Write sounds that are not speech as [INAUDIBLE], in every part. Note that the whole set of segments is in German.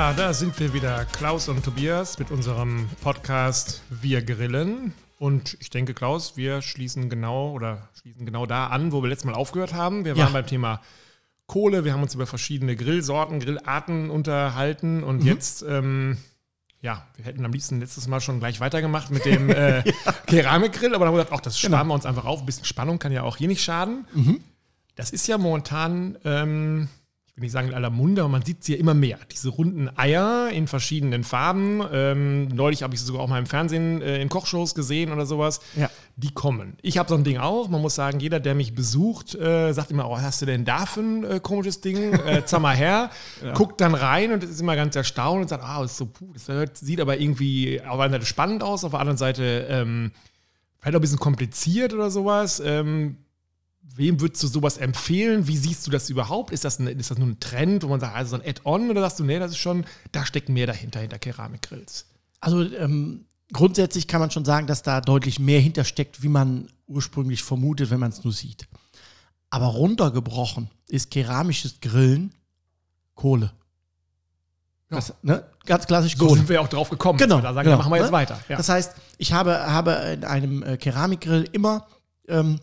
Ja, da sind wir wieder, Klaus und Tobias, mit unserem Podcast Wir Grillen. Und ich denke, Klaus, wir schließen genau oder schließen genau da an, wo wir letztes Mal aufgehört haben. Wir Ja. waren beim Thema Kohle, wir haben uns über verschiedene Grillsorten, Grillarten unterhalten und jetzt, ähm, ja, wir hätten am liebsten letztes Mal schon gleich weitergemacht mit dem äh, [LAUGHS] Keramikgrill, aber dann haben wir gesagt, ach, das sparen wir uns einfach auf. Ein bisschen Spannung kann ja auch hier nicht schaden. Das ist ja momentan, ähm, ich will nicht sagen in aller Munde, aber man sieht es ja immer mehr. Diese runden Eier in verschiedenen Farben. Ähm, neulich habe ich sie sogar auch mal im Fernsehen äh, in Kochshows gesehen oder sowas. Ja. Die kommen. Ich habe so ein Ding auch. Man muss sagen, jeder, der mich besucht, äh, sagt immer, oh, hast du denn da für ein äh, komisches Ding? [LAUGHS] Äh, zeig mal her. Guckt dann rein und ist immer ganz erstaunt und sagt, ah, das ist so, puh, das sieht aber irgendwie auf der einen Seite spannend aus, auf der anderen Seite ähm, vielleicht auch ein bisschen kompliziert oder sowas. Ähm, Wem würdest du sowas empfehlen? Wie siehst du das überhaupt? Ist das, ein, ist das nur ein Trend, wo man sagt, also so ein Add-on oder sagst du, nee, das ist schon, da steckt mehr dahinter, hinter Keramikgrills? Also ähm, grundsätzlich kann man schon sagen, dass da deutlich mehr hintersteckt, wie man ursprünglich vermutet, wenn man es nur sieht. Aber runtergebrochen ist keramisches Grillen Kohle. Ja. Das, ne? Ganz klassisch So Kohle. sind wir auch drauf gekommen. Genau, Da sagen, genau, machen wir jetzt ne? weiter. Ja. Das heißt, ich habe, habe in einem äh, Keramikgrill immer ähm,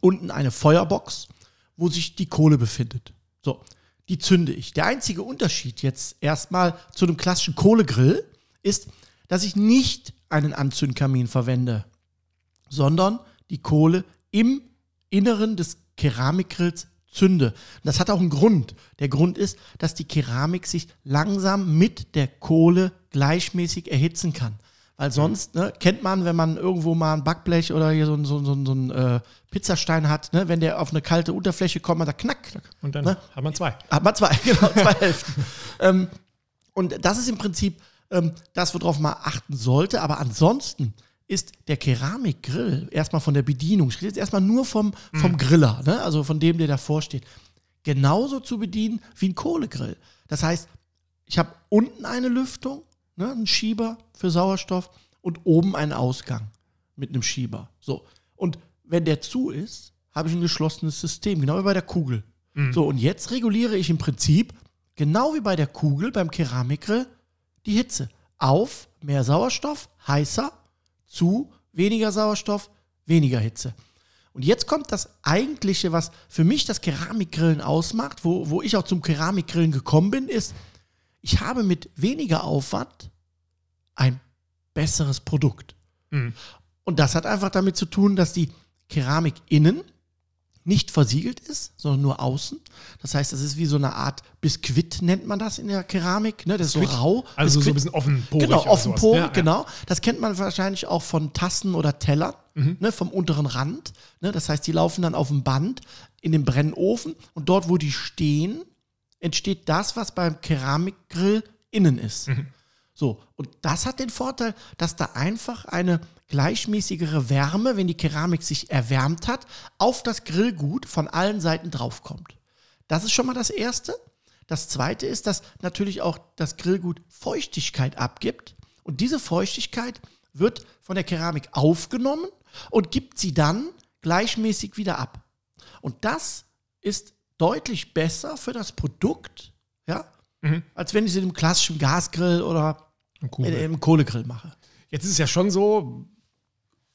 unten eine Feuerbox, wo sich die Kohle befindet. So, die zünde ich. Der einzige Unterschied jetzt erstmal zu einem klassischen Kohlegrill ist, dass ich nicht einen Anzündkamin verwende, sondern die Kohle im Inneren des Keramikgrills zünde. Das hat auch einen Grund. Der Grund ist, dass die Keramik sich langsam mit der Kohle gleichmäßig erhitzen kann. Weil sonst, ne, kennt man, wenn man irgendwo mal ein Backblech oder hier so, ein- so, so, so ein äh, Pizzastein hat, ne, wenn der auf eine kalte Unterfläche kommt, man da knack, Und dann ne? hat man zwei. hat man zwei, [LAUGHS] genau, zwei Hälften. ähm, und das ist im Prinzip ähm, das, worauf man achten sollte. Aber ansonsten ist der Keramikgrill erstmal von der Bedienung, ich rede jetzt erstmal nur vom, vom Griller, ne? also von dem, der davor steht, genauso zu bedienen wie ein Kohlegrill. Das heißt, ich habe unten eine Lüftung, ne, einen Schieber für Sauerstoff und oben einen Ausgang mit einem Schieber. So. Und wenn der zu ist, habe ich ein geschlossenes System, genau wie bei der Kugel. So, und jetzt reguliere ich im Prinzip, genau wie bei der Kugel, beim Keramikgrill, die Hitze. Auf mehr Sauerstoff, heißer, zu weniger Sauerstoff, weniger Hitze. Und jetzt kommt das eigentliche, was für mich das Keramikgrillen ausmacht, wo, wo ich auch zum Keramikgrillen gekommen bin, ist, ich habe mit weniger Aufwand ein besseres Produkt. Mhm. Und das hat einfach damit zu tun, dass die Keramik innen nicht versiegelt ist, sondern nur außen. Das heißt, das ist wie so eine Art Biskuit, nennt man das in der Keramik. Ne? Das ist so Biskuit? rau. Also so ein Biskuit. bisschen offenporig. Genau, offenporig, Ja, ja. genau. Das kennt man wahrscheinlich auch von Tassen oder Tellern, Mhm. ne, vom unteren Rand. Ne? Das heißt, die laufen dann auf dem Band in den Brennofen und dort, wo die stehen, entsteht das, was beim Keramikgrill innen ist. Mhm. So, und das hat den Vorteil, dass da einfach eine gleichmäßigere Wärme, wenn die Keramik sich erwärmt hat, auf das Grillgut von allen Seiten draufkommt. Das ist schon mal das Erste. Das Zweite ist, dass natürlich auch das Grillgut Feuchtigkeit abgibt. Und diese Feuchtigkeit wird von der Keramik aufgenommen und gibt sie dann gleichmäßig wieder ab. Und das ist deutlich besser für das Produkt, ja, Mhm. als wenn ich es in einem klassischen Gasgrill oder in einem Kohlegrill mache. Jetzt ist es ja schon so,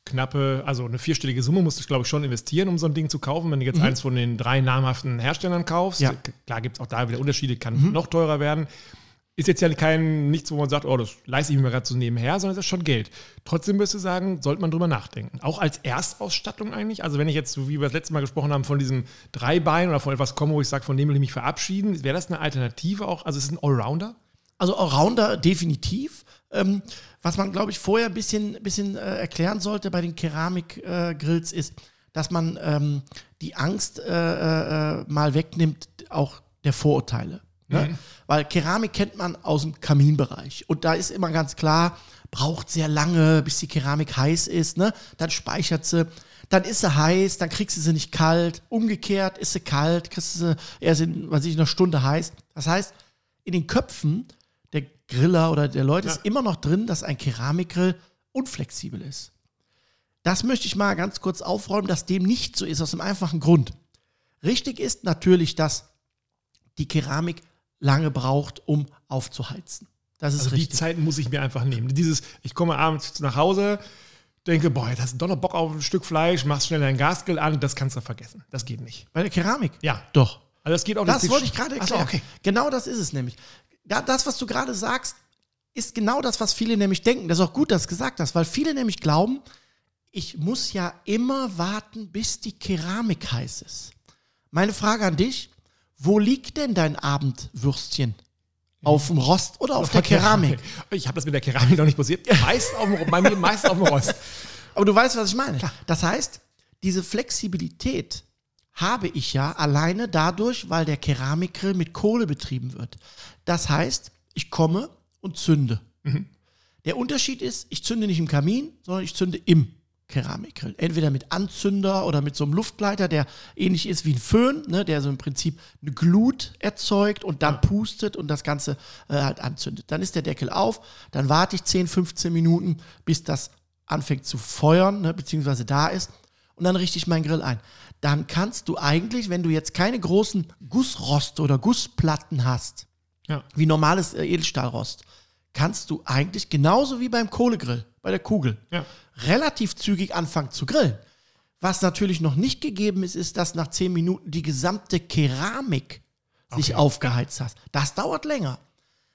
knappe, also eine vierstellige Summe musst du, glaube ich, schon investieren, um so ein Ding zu kaufen. Wenn du jetzt Mhm. eins von den drei namhaften Herstellern kaufst, Ja. Mhm. klar gibt es auch da wieder Unterschiede, kann noch teurer werden. Ist jetzt ja kein nichts, wo man sagt, oh, das leiste ich mir gerade so nebenher, sondern es ist schon Geld. Trotzdem müsste ich sagen, sollte man drüber nachdenken. Auch als Erstausstattung eigentlich. Also wenn ich jetzt, so wie wir das letzte Mal gesprochen haben, von diesem Dreibein oder von etwas komme, wo ich sage, von dem will ich mich verabschieden, wäre das eine Alternative auch? Also ist es ein Allrounder? Also Allrounder definitiv. Ähm, was man, glaube ich, vorher ein bisschen, bisschen äh, erklären sollte bei den Keramikgrills ist, dass man ähm, die Angst äh, äh, mal wegnimmt, auch der Vorurteile. Ne? Weil Keramik kennt man aus dem Kaminbereich. Und da ist immer ganz klar, braucht sehr lange, bis die Keramik heiß ist. Ne? Dann speichert sie. Dann ist sie heiß, dann kriegst du sie nicht kalt. Umgekehrt ist sie kalt, kriegst du sie erst in, weiß ich, einer Stunde heiß. Das heißt, in den Köpfen der Griller oder der Leute Ja. ist immer noch drin, dass ein Keramikgrill unflexibel ist. Das möchte ich mal ganz kurz aufräumen, dass dem nicht so ist, aus einem einfachen Grund. Richtig ist natürlich, dass die Keramik lange braucht, um aufzuheizen. Das ist Also die richtig. Zeit muss ich mir einfach nehmen. Dieses, ich komme abends nach Hause, denke, boah, jetzt hast du doch noch Bock auf ein Stück Fleisch, machst schnell dein Gasgrill an, das kannst du vergessen. Das geht nicht. Bei der Keramik? Ja. Doch. Also das geht auch Das wollte ich gerade Ach so, erklären. okay. Genau das ist es nämlich. Ja, das, was du gerade sagst, ist genau das, was viele nämlich denken. Das ist auch gut, dass du es gesagt hast, weil viele nämlich glauben, ich muss ja immer warten, bis die Keramik heiß ist. Meine Frage an dich, wo liegt denn dein Abendwürstchen? Auf dem Rost oder auf der Keramik? Ich habe das mit der Keramik noch nicht passiert. Meist auf dem, bei mir meist auf dem Rost. [LAUGHS] Aber du weißt, was ich meine. Das heißt, diese Flexibilität habe ich ja alleine dadurch, weil der Keramikgrill mit Kohle betrieben wird. Das heißt, ich komme und zünde. Der Unterschied ist, ich zünde nicht im Kamin, sondern ich zünde im Keramikgrill. Entweder mit Anzünder oder mit so einem Luftleiter, der ähnlich ist wie ein Föhn, ne, der so im Prinzip eine Glut erzeugt und dann pustet und das Ganze äh, halt anzündet. Dann ist der Deckel auf, dann warte ich 10, 15 Minuten, bis das anfängt zu feuern, ne, beziehungsweise da ist. Und dann richte ich meinen Grill ein. Dann kannst du eigentlich, wenn du jetzt keine großen Gussroste oder Gussplatten hast, Ja. wie normales äh, Edelstahlrost, kannst du eigentlich genauso wie beim Kohlegrill, bei der Kugel, Ja. relativ zügig anfangen zu grillen. Was natürlich noch nicht gegeben ist, ist, dass nach 10 Minuten die gesamte Keramik sich Okay. aufgeheizt hat. Das dauert länger.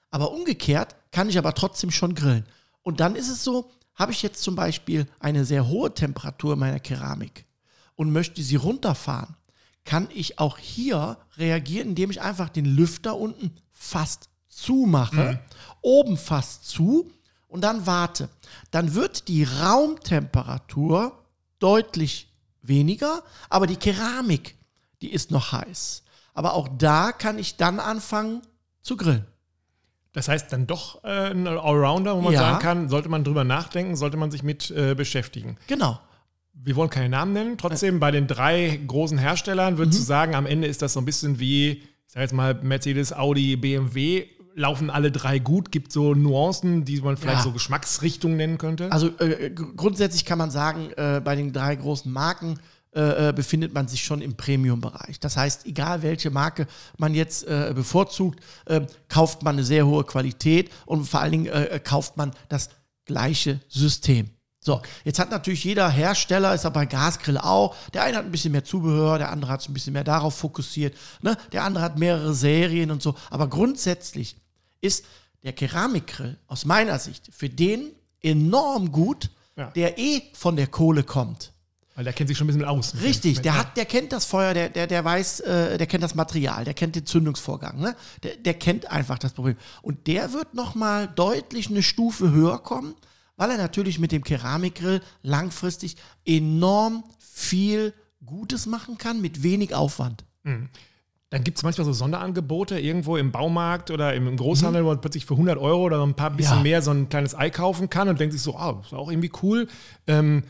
Aber umgekehrt kann ich aber trotzdem schon grillen. Und dann ist es so, habe ich jetzt zum Beispiel eine sehr hohe Temperatur in meiner Keramik und möchte sie runterfahren, kann ich auch hier reagieren, indem ich einfach den Lüfter unten fast zumache, oben fast zu und dann warte. Dann wird die Raumtemperatur deutlich weniger, aber die Keramik, die ist noch heiß. Aber auch da kann ich dann anfangen zu grillen. Das heißt dann doch äh, ein Allrounder, wo man Ja. sagen kann, sollte man drüber nachdenken, sollte man sich mit äh, beschäftigen. Genau. Wir wollen keine Namen nennen. Trotzdem bei den drei großen Herstellern würdest du sagen, am Ende ist das so ein bisschen wie, ich sag jetzt mal, Mercedes, Audi, BMW. Laufen alle drei gut? Gibt so Nuancen, die man vielleicht Ja. so Geschmacksrichtungen nennen könnte? Also äh, gr- grundsätzlich kann man sagen, äh, bei den drei großen Marken äh, äh, befindet man sich schon im Premium-Bereich. Das heißt, egal welche Marke man jetzt äh, bevorzugt, äh, kauft man eine sehr hohe Qualität und vor allen Dingen äh, äh, kauft man das gleiche System. So, jetzt hat natürlich jeder Hersteller, ist aber bei Gasgrill auch, der eine hat ein bisschen mehr Zubehör, der andere hat es ein bisschen mehr darauf fokussiert, ne? der andere hat mehrere Serien und so. Aber grundsätzlich ist der Keramikgrill aus meiner Sicht für den enorm gut, Ja. der eh von der Kohle kommt. Weil der kennt sich schon ein bisschen aus. Richtig, der hat, der kennt das Feuer, der, der, der weiß, äh, der kennt das Material, der kennt den Zündungsvorgang, ne? Der, der kennt einfach das Problem. Und der wird nochmal deutlich eine Stufe höher kommen, weil er natürlich mit dem Keramikgrill langfristig enorm viel Gutes machen kann mit wenig Aufwand. Dann gibt es manchmal so Sonderangebote irgendwo im Baumarkt oder im, Großhandel, wo man plötzlich für 100 Euro oder so ein paar bisschen Ja. mehr so ein kleines Ei kaufen kann und denkt sich so, ah, ist auch irgendwie cool. Ähm,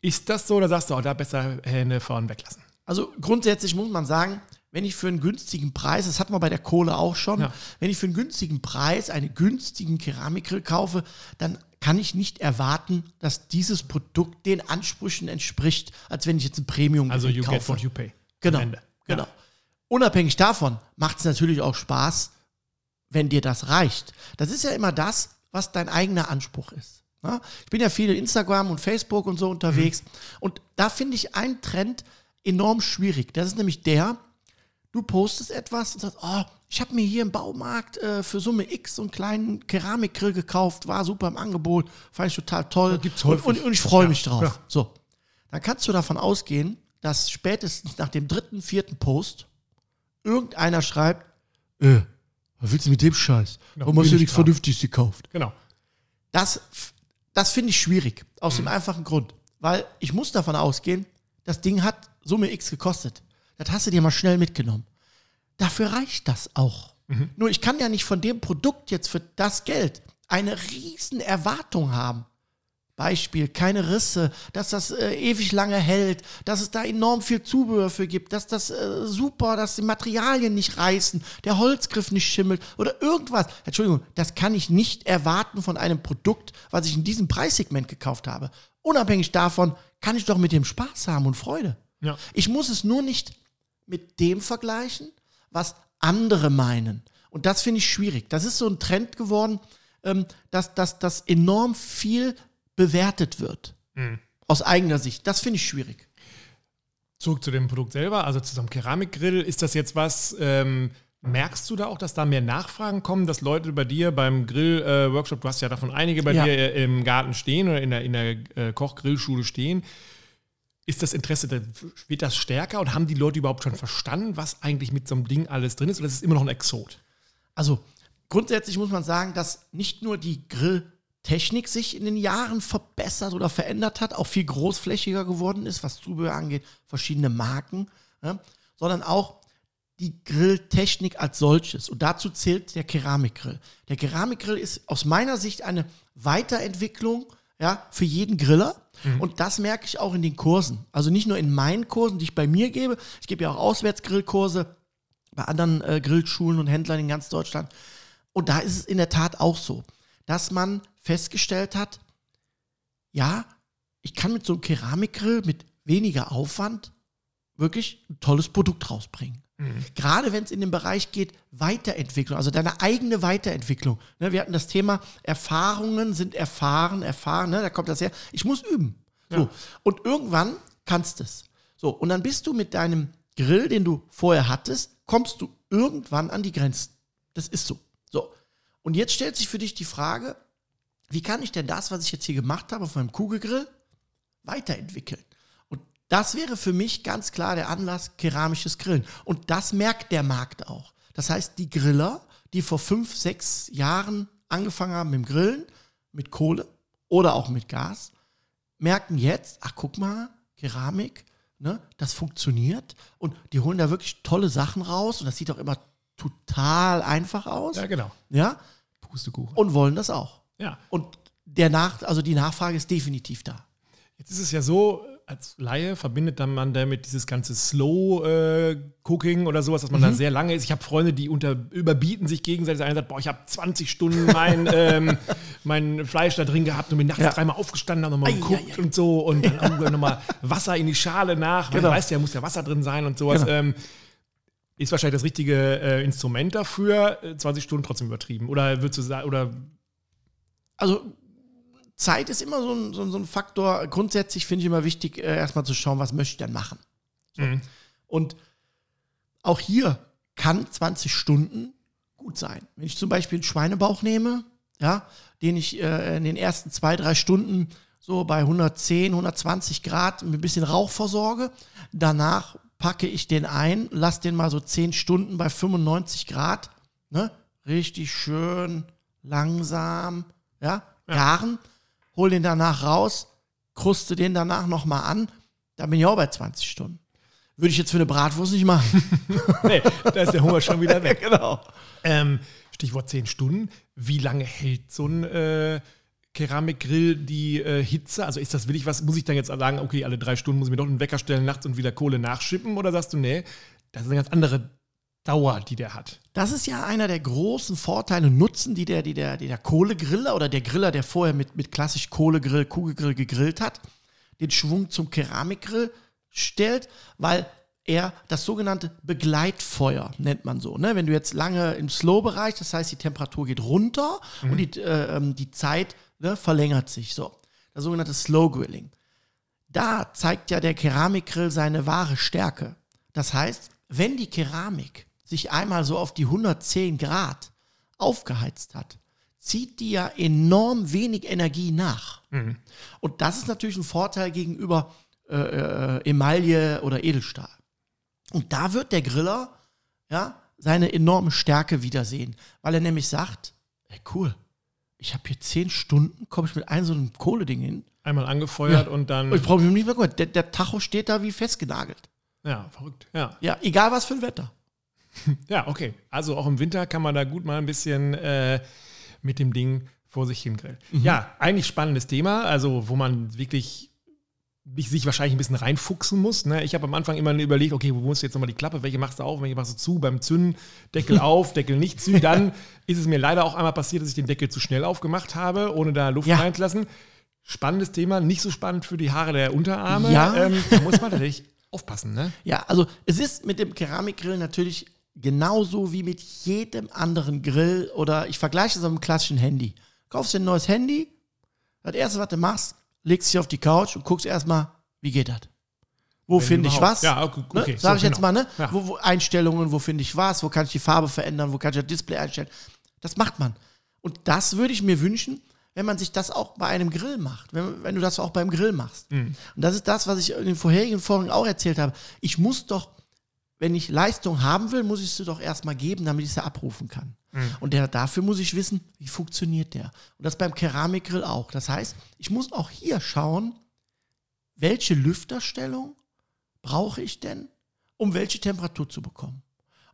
ist das so oder sagst du, oh, da besser Hände vorn weglassen? Also grundsätzlich muss man sagen, wenn ich für einen günstigen Preis, das hatten wir bei der Kohle auch schon, Ja. wenn ich für einen günstigen Preis einen günstigen Keramikgrill kaufe, dann kann ich nicht erwarten, dass dieses Produkt den Ansprüchen entspricht, als wenn ich jetzt ein Premium Also you kaufe. get what you pay. Genau, Am Ende. Unabhängig davon macht es natürlich auch Spaß, wenn dir das reicht. Das ist ja immer das, was dein eigener Anspruch ist. Ja? Ich bin ja viel in Instagram und Facebook und so unterwegs. Und da finde ich einen Trend enorm schwierig. Das ist nämlich der, du postest etwas und sagst, oh, ich habe mir hier im Baumarkt äh, für Summe X so einen kleinen Keramikgrill gekauft, war super im Angebot, fand ich total toll. gibt's und, häufig. und, und ich freue Ja, mich drauf. ja. So, dann kannst du davon ausgehen, dass spätestens nach dem dritten, vierten Post irgendeiner schreibt, äh, was willst du mit dem Scheiß? Warum hast du nichts. Vernünftiges gekauft? Genau. Das, das finde ich schwierig, aus Mhm. dem einfachen Grund. Weil ich muss davon ausgehen, das Ding hat Summe X gekostet. Das hast du dir mal schnell mitgenommen. Dafür reicht das auch. Mhm. Nur ich kann ja nicht von dem Produkt jetzt für das Geld eine riesen Erwartung haben. Beispiel, keine Risse, dass das äh, ewig lange hält, dass es da enorm viel Zubehör für gibt, dass das äh, super, dass die Materialien nicht reißen, der Holzgriff nicht schimmelt oder irgendwas. Entschuldigung, das kann ich nicht erwarten von einem Produkt, was ich in diesem Preissegment gekauft habe. Unabhängig davon kann ich doch mit dem Spaß haben und Freude. Ja. Ich muss es nur nicht mit dem vergleichen, was andere meinen. Und das finde ich schwierig. Das ist so ein Trend geworden, ähm, dass, dass, dass enorm viel bewertet wird. Mhm. Aus eigener Sicht. Das finde ich schwierig. Zurück zu dem Produkt selber, also zu so einem Keramikgrill. Ist das jetzt was, ähm, merkst du da auch, dass da mehr Nachfragen kommen, dass Leute bei dir beim Grill-Workshop, du hast ja davon einige bei Ja. dir äh, im Garten stehen oder in der, in der äh, Koch-Grillschule stehen. Ist das Interesse, wird das stärker und haben die Leute überhaupt schon verstanden, was eigentlich mit so einem Ding alles drin ist oder ist es immer noch ein Exot? Also grundsätzlich muss man sagen, dass nicht nur die Grilltechnik sich in den Jahren verbessert oder verändert hat, auch viel großflächiger geworden ist, was Zubehör angeht, verschiedene Marken, ja, sondern auch die Grilltechnik als solches. Und dazu zählt der Keramikgrill. Der Keramikgrill ist aus meiner Sicht eine Weiterentwicklung ja, für jeden Griller. Und das merke ich auch in den Kursen. Also nicht nur in meinen Kursen, die ich bei mir gebe. Ich gebe ja auch Auswärtsgrillkurse bei anderen äh, Grillschulen und Händlern in ganz Deutschland. Und da ist es in der Tat auch so, dass man festgestellt hat, ja, ich kann mit so einem Keramikgrill mit weniger Aufwand wirklich ein tolles Produkt rausbringen. Gerade wenn es in den Bereich geht, Weiterentwicklung, also deine eigene Weiterentwicklung. Ne, wir hatten das Thema, Erfahrungen sind erfahren, erfahren, ne, da kommt das her. Ich muss üben. So. Und irgendwann kannst du es. So, und dann bist du mit deinem Grill, den du vorher hattest, kommst du irgendwann an die Grenzen. Das ist so. Und jetzt stellt sich für dich die Frage, wie kann ich denn das, was ich jetzt hier gemacht habe auf meinem Kugelgrill, weiterentwickeln? Und das wäre für mich ganz klar der Anlass, keramisches Grillen. Und das merkt der Markt auch. Das heißt, die Griller, die vor fünf, sechs Jahren angefangen haben mit dem Grillen, mit Kohle oder auch mit Gas, merken jetzt, ach guck mal, Keramik, ne, das funktioniert und die holen da wirklich tolle Sachen raus und das sieht auch immer total einfach aus, Ja, genau. ja, Pustekuchen. und wollen das auch. Ja. Und der Nach also die Nachfrage ist definitiv da. Jetzt ist es ja so, als Laie verbindet dann man damit dieses ganze Slow-Cooking oder sowas, dass man da sehr lange ist. Ich habe Freunde, die unter, überbieten sich gegenseitig. Der eine sagt, boah, ich habe 20 Stunden mein, [LAUGHS] ähm, mein Fleisch da drin gehabt und bin nachts Ja. dreimal aufgestanden, habe nochmal geguckt ei, ei. und so und dann irgendwann nochmal Wasser in die Schale nach. Genau. Man weiß ja, muss ja Wasser drin sein und sowas. Genau. Ähm, ist wahrscheinlich das richtige äh, Instrument dafür. Äh, 20 Stunden trotzdem übertrieben. Oder würdest du sagen, oder Also Zeit ist immer so ein, so so ein Faktor. Grundsätzlich finde ich immer wichtig, äh, erstmal zu schauen, was möchte ich denn machen. Mhm. Und auch hier kann 20 Stunden gut sein. Wenn ich zum Beispiel einen Schweinebauch nehme, ja, den ich äh, in den ersten zwei, drei Stunden so bei 110, 120 Grad mit ein bisschen Rauch versorge, danach packe ich den ein, lasse den mal so 10 Stunden bei 95 Grad, ne, richtig schön langsam, ja, garen, hol den danach raus, kruste den danach nochmal an, dann bin ich auch bei 20 Stunden. Würde ich jetzt für eine Bratwurst nicht machen. [LAUGHS] nee, da ist der Hunger schon wieder [LAUGHS] weg. genau. Ähm, Stichwort 10 Stunden. Wie lange hält so ein äh, Keramikgrill die äh, Hitze? Also ist das wirklich was, muss ich dann jetzt sagen, okay, alle drei Stunden muss ich mir doch einen Wecker stellen nachts und wieder Kohle nachschippen? Oder sagst du, nee, das ist eine ganz andere Dauer, die der hat? Das ist ja einer der großen Vorteile und Nutzen, die der, die der, die der Kohlegriller oder der Griller, der vorher mit, mit klassisch Kohlegrill, Kugelgrill gegrillt hat, den Schwung zum Keramikgrill stellt, weil er das sogenannte Begleitfeuer nennt man so. Ne? Wenn du jetzt lange im Slow-Bereich, das heißt, die Temperatur geht runter und die, äh, ähm, die Zeit ne, verlängert sich. So. Das sogenannte Slow Grilling. Da zeigt ja der Keramikgrill seine wahre Stärke. Das heißt, wenn die Keramik sich einmal so auf die 110 Grad aufgeheizt hat, zieht die ja enorm wenig Energie nach. Und das ist natürlich ein Vorteil gegenüber äh, äh, Emaille oder Edelstahl. Und da wird der Griller ja, seine enorme Stärke wiedersehen, weil er nämlich sagt, ey, cool, ich habe hier 10 Stunden, komme ich mit einem so einem Kohleding hin. Einmal angefeuert Ja. und dann. Und ich brauche mich nicht mehr kümmern. Der, der Tacho steht da wie festgenagelt. ja, verrückt. Ja. Ja, egal was für ein Wetter. [LAUGHS] ja, okay. Also auch im Winter kann man da gut mal ein bisschen äh, mit dem Ding vor sich hingrillen. Ja, eigentlich spannendes Thema, also wo man wirklich sich wahrscheinlich ein bisschen reinfuchsen muss. Ne? Ich habe am Anfang immer überlegt, okay, wo musst du jetzt nochmal die Klappe, welche machst du auf, welche machst du zu, beim Zünden, Deckel [LAUGHS] auf, Deckel nicht zu. Dann ist es mir leider auch einmal passiert, dass ich den Deckel zu schnell aufgemacht habe, ohne da Luft Ja. reinzulassen. Spannendes Thema, nicht so spannend für die Haare der Unterarme. Ja. Ähm, da muss man tatsächlich [LAUGHS] aufpassen, ne? Ja, also es ist mit dem Keramikgrill natürlich genauso wie mit jedem anderen Grill oder ich vergleiche es mit einem klassischen Handy. Kaufst dir ein neues Handy, das erste, was du machst, legst dich auf die Couch und guckst erstmal, wie geht das? Wo finde ich was? Ja, okay, ne? Sag so, ich jetzt genau. mal, ne? Ja. Wo, wo Einstellungen, wo finde ich was? Wo kann ich die Farbe verändern? Wo kann ich das Display einstellen? Das macht man. Und das würde ich mir wünschen, wenn man sich das auch bei einem Grill macht. Wenn, wenn du das auch beim Grill machst. Mhm. Und das ist das, was ich in den vorherigen Folgen auch erzählt habe. Ich muss doch, wenn ich Leistung haben will, muss ich sie doch erstmal geben, damit ich sie abrufen kann. Und der, dafür muss ich wissen, wie funktioniert der. Und das beim Keramikgrill auch. Das heißt, ich muss auch hier schauen, welche Lüfterstellung brauche ich denn, um welche Temperatur zu bekommen.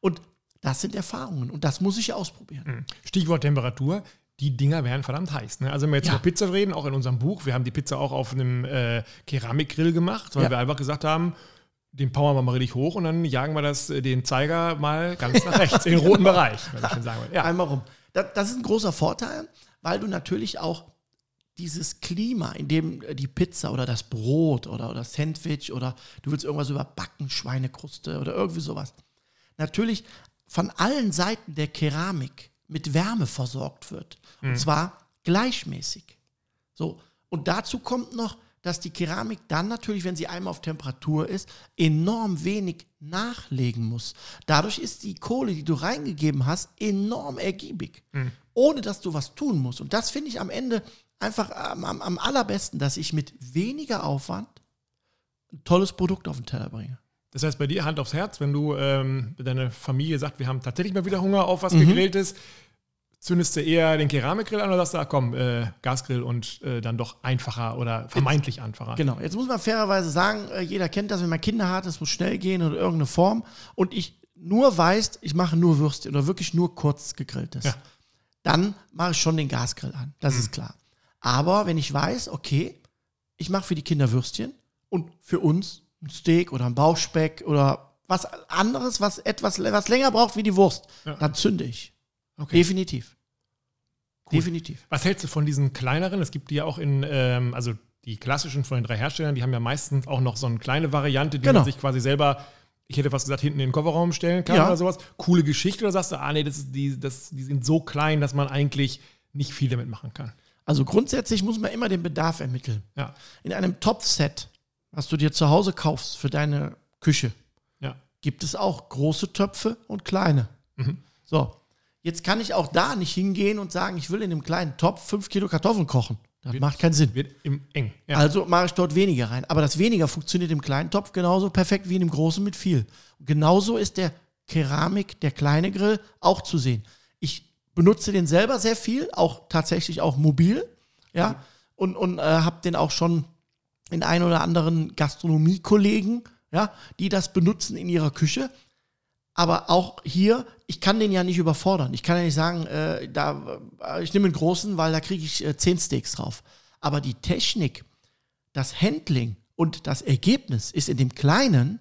Und das sind Erfahrungen und das muss ich ausprobieren. Stichwort Temperatur. Die Dinger werden verdammt heiß. Ne? Also wenn wir jetzt Ja. über Pizza reden, auch in unserem Buch, wir haben die Pizza auch auf einem äh, Keramikgrill gemacht, weil Ja. wir einfach gesagt haben, den powern wir mal richtig hoch und dann jagen wir das, äh, den Zeiger mal ganz nach rechts, in den roten Bereich, wenn ich schon sagen will. Ja. Einmal rum. Das, das ist ein großer Vorteil, weil du natürlich auch dieses Klima, in dem äh, die Pizza oder das Brot oder, oder das Sandwich oder du willst irgendwas überbacken, Schweinekruste oder irgendwie sowas, natürlich von allen Seiten der Keramik mit Wärme versorgt wird. Und zwar gleichmäßig. So. Und dazu kommt noch, dass die Keramik dann natürlich, wenn sie einmal auf Temperatur ist, enorm wenig nachlegen muss. Dadurch ist die Kohle, die du reingegeben hast, enorm ergiebig. Ohne dass du was tun musst. Und das finde ich am Ende einfach am, am, am allerbesten, dass ich mit weniger Aufwand ein tolles Produkt auf den Teller bringe. Das heißt, bei dir Hand aufs Herz, wenn du ähm, deine Familie sagt, wir haben tatsächlich mal wieder Hunger auf was Mhm. gegrilltes, zündest du eher den Keramikgrill an oder sagst du, ah, komm, äh, Gasgrill und äh, dann doch einfacher oder vermeintlich einfacher? Genau, jetzt muss man fairerweise sagen, äh, jeder kennt das, wenn man Kinder hat, es muss schnell gehen oder irgendeine Form und ich nur weiß, ich mache nur Würstchen oder wirklich nur kurz gegrilltes, Ja. dann mache ich schon den Gasgrill an, das ist klar. Aber wenn ich weiß, okay, ich mache für die Kinder Würstchen und für uns ein Steak oder ein Bauchspeck oder was anderes, was etwas was länger braucht wie die Wurst, Ja. dann zünde ich. Okay. Definitiv. Definitiv. Was hältst du von diesen kleineren? Es gibt die ja auch in, ähm, also die klassischen von den drei Herstellern, die haben ja meistens auch noch so eine kleine Variante, die Genau. man sich quasi selber, ich hätte fast gesagt, hinten in den Kofferraum stellen kann Ja. oder sowas. Coole Geschichte oder sagst du, ah nee, das ist die, das, die sind so klein, dass man eigentlich nicht viel damit machen kann. Also grundsätzlich muss man immer den Bedarf ermitteln. Ja, In einem Topfset, was du dir zu Hause kaufst für deine Küche, ja. gibt es auch große Töpfe und kleine. Mhm. So, jetzt kann ich auch da nicht hingehen und sagen, ich will in einem kleinen Topf fünf Kilo Kartoffeln kochen. Das macht keinen Sinn. Wird im eng. Ja. Also mache ich dort weniger rein. Aber das weniger funktioniert im kleinen Topf genauso perfekt wie in dem großen mit viel. Und genauso ist der Keramik, der kleine Grill, auch zu sehen. Ich benutze den selber sehr viel, auch tatsächlich auch mobil, ja, und, und äh, habe den auch schon in ein oder anderen Gastronomiekollegen, ja, die das benutzen in ihrer Küche. Aber auch hier, ich kann den ja nicht überfordern. Ich kann ja nicht sagen, äh, da, äh, ich nehme einen großen, weil da kriege ich äh, zehn Steaks drauf. Aber die Technik, das Handling und das Ergebnis ist in dem Kleinen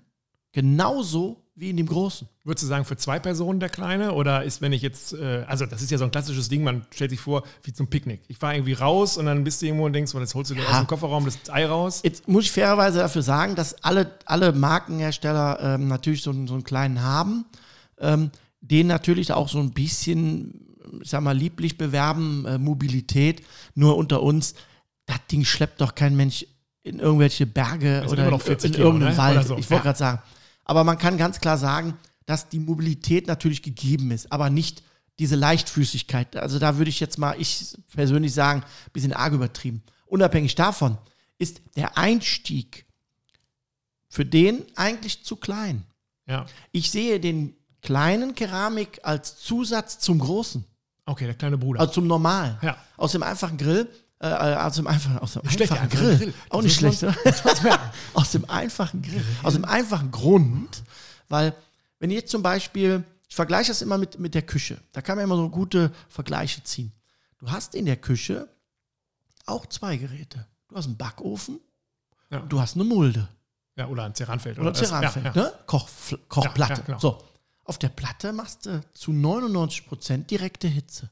genauso wie in dem Großen. Würdest du sagen, für zwei Personen der Kleine? Oder ist, wenn ich jetzt, äh, also das ist ja so ein klassisches Ding, man stellt sich vor, wie zum Picknick. Ich fahre irgendwie raus und dann bist du irgendwo und denkst, oh, jetzt holst du dir Ja. aus dem Kofferraum das Ei raus. Jetzt muss ich fairerweise dafür sagen, dass alle, alle Markenhersteller ähm, natürlich so, einen- so einen kleinen haben, ähm, den natürlich auch so ein bisschen, ich sag mal, lieblich bewerben, äh, Mobilität, nur unter uns, das Ding schleppt doch kein Mensch in irgendwelche Berge oder in, noch 40 in irgendeinen ne? Wald. Oder so. Ich wollte Ja. gerade sagen. Aber man kann ganz klar sagen, dass die Mobilität natürlich gegeben ist, aber nicht diese Leichtfüßigkeit. Also da würde ich jetzt mal, ich persönlich sagen, ein bisschen arg übertrieben. Unabhängig davon ist der Einstieg für den eigentlich zu klein. Ja. Ich sehe den kleinen Keramik als Zusatz zum großen, Okay, der kleine Bruder. also zum normalen. Ja. Aus dem einfachen Grill, äh, aus dem einfachen, aus dem Schlecht, einfachen ja, Grill. Grill. Auch Das nicht schlecht, [LAUGHS] man- oder? aus dem einfachen Grill. Aus dem einfachen Grund, weil wenn ich jetzt zum Beispiel, ich vergleiche das immer mit, mit der Küche, da kann man immer so gute Vergleiche ziehen. Du hast in der Küche auch zwei Geräte. Du hast einen Backofen, Ja. du hast eine Mulde. ja, oder ein Ceranfeld. Oder das- Ceranfeld, Ja, ja. ne? Koch, Kochplatte. Ja, ja, genau. So. Auf der Platte machst du zu 99% direkte Hitze.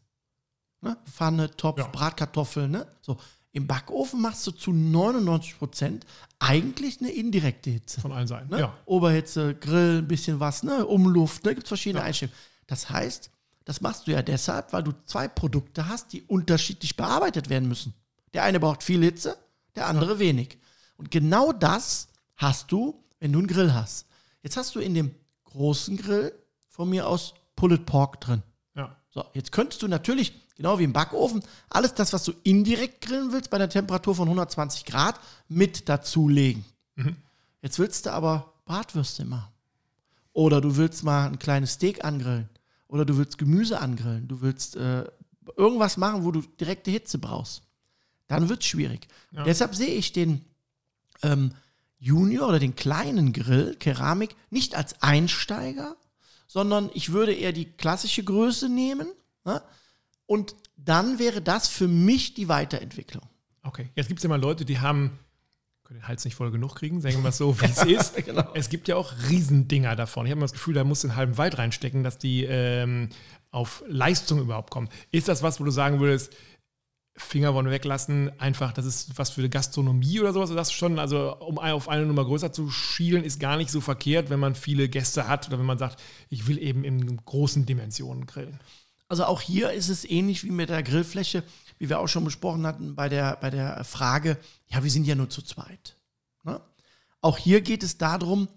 Ne? Pfanne, Topf, Ja. Bratkartoffeln, ne? So. Im Backofen machst du zu 99 Prozent eigentlich eine indirekte Hitze. Von allen Seiten. Ne? Ja. Oberhitze, Grill, ein bisschen was, ne? Umluft, ne? gibt es verschiedene Einstellungen. Das heißt, das machst du ja deshalb, weil du zwei Produkte hast, die unterschiedlich bearbeitet werden müssen. Der eine braucht viel Hitze, der andere wenig. Und genau das hast du, wenn du einen Grill hast. Jetzt hast du in dem großen Grill von mir aus Pulled Pork drin. ja. So, jetzt könntest du natürlich, genau wie im Backofen, alles das, was du indirekt grillen willst, bei einer Temperatur von 120 Grad mit dazulegen. Jetzt willst du aber Bratwürste machen. Oder du willst mal ein kleines Steak angrillen. Oder du willst Gemüse angrillen. Du willst äh, irgendwas machen, wo du direkte Hitze brauchst. Dann wird es schwierig. Ja. Deshalb sehe ich den ähm, Junior oder den kleinen Grill, Keramik, nicht als Einsteiger, sondern ich würde eher die klassische Größe nehmen. Ne? Und dann wäre das für mich die Weiterentwicklung. Okay. Jetzt gibt es ja mal Leute, die haben, können den Hals nicht voll genug kriegen, sagen wir mal so, [LAUGHS] wie es ist. genau. Es gibt ja auch Riesendinger davon. Ich habe immer das Gefühl, da musst du einen halben Wald reinstecken, dass die ähm, auf Leistung überhaupt kommen. Ist das was, wo du sagen würdest, Finger wollen weglassen, einfach, das ist was für die Gastronomie oder sowas? Das schon, also um auf eine Nummer größer zu schielen, ist gar nicht so verkehrt, wenn man viele Gäste hat oder wenn man sagt, ich will eben in großen Dimensionen grillen. Also auch hier ist es ähnlich wie mit der Grillfläche, wie wir auch schon besprochen hatten bei der, bei der Frage, ja, wir sind ja nur zu zweit. Ne? Auch hier geht es darum,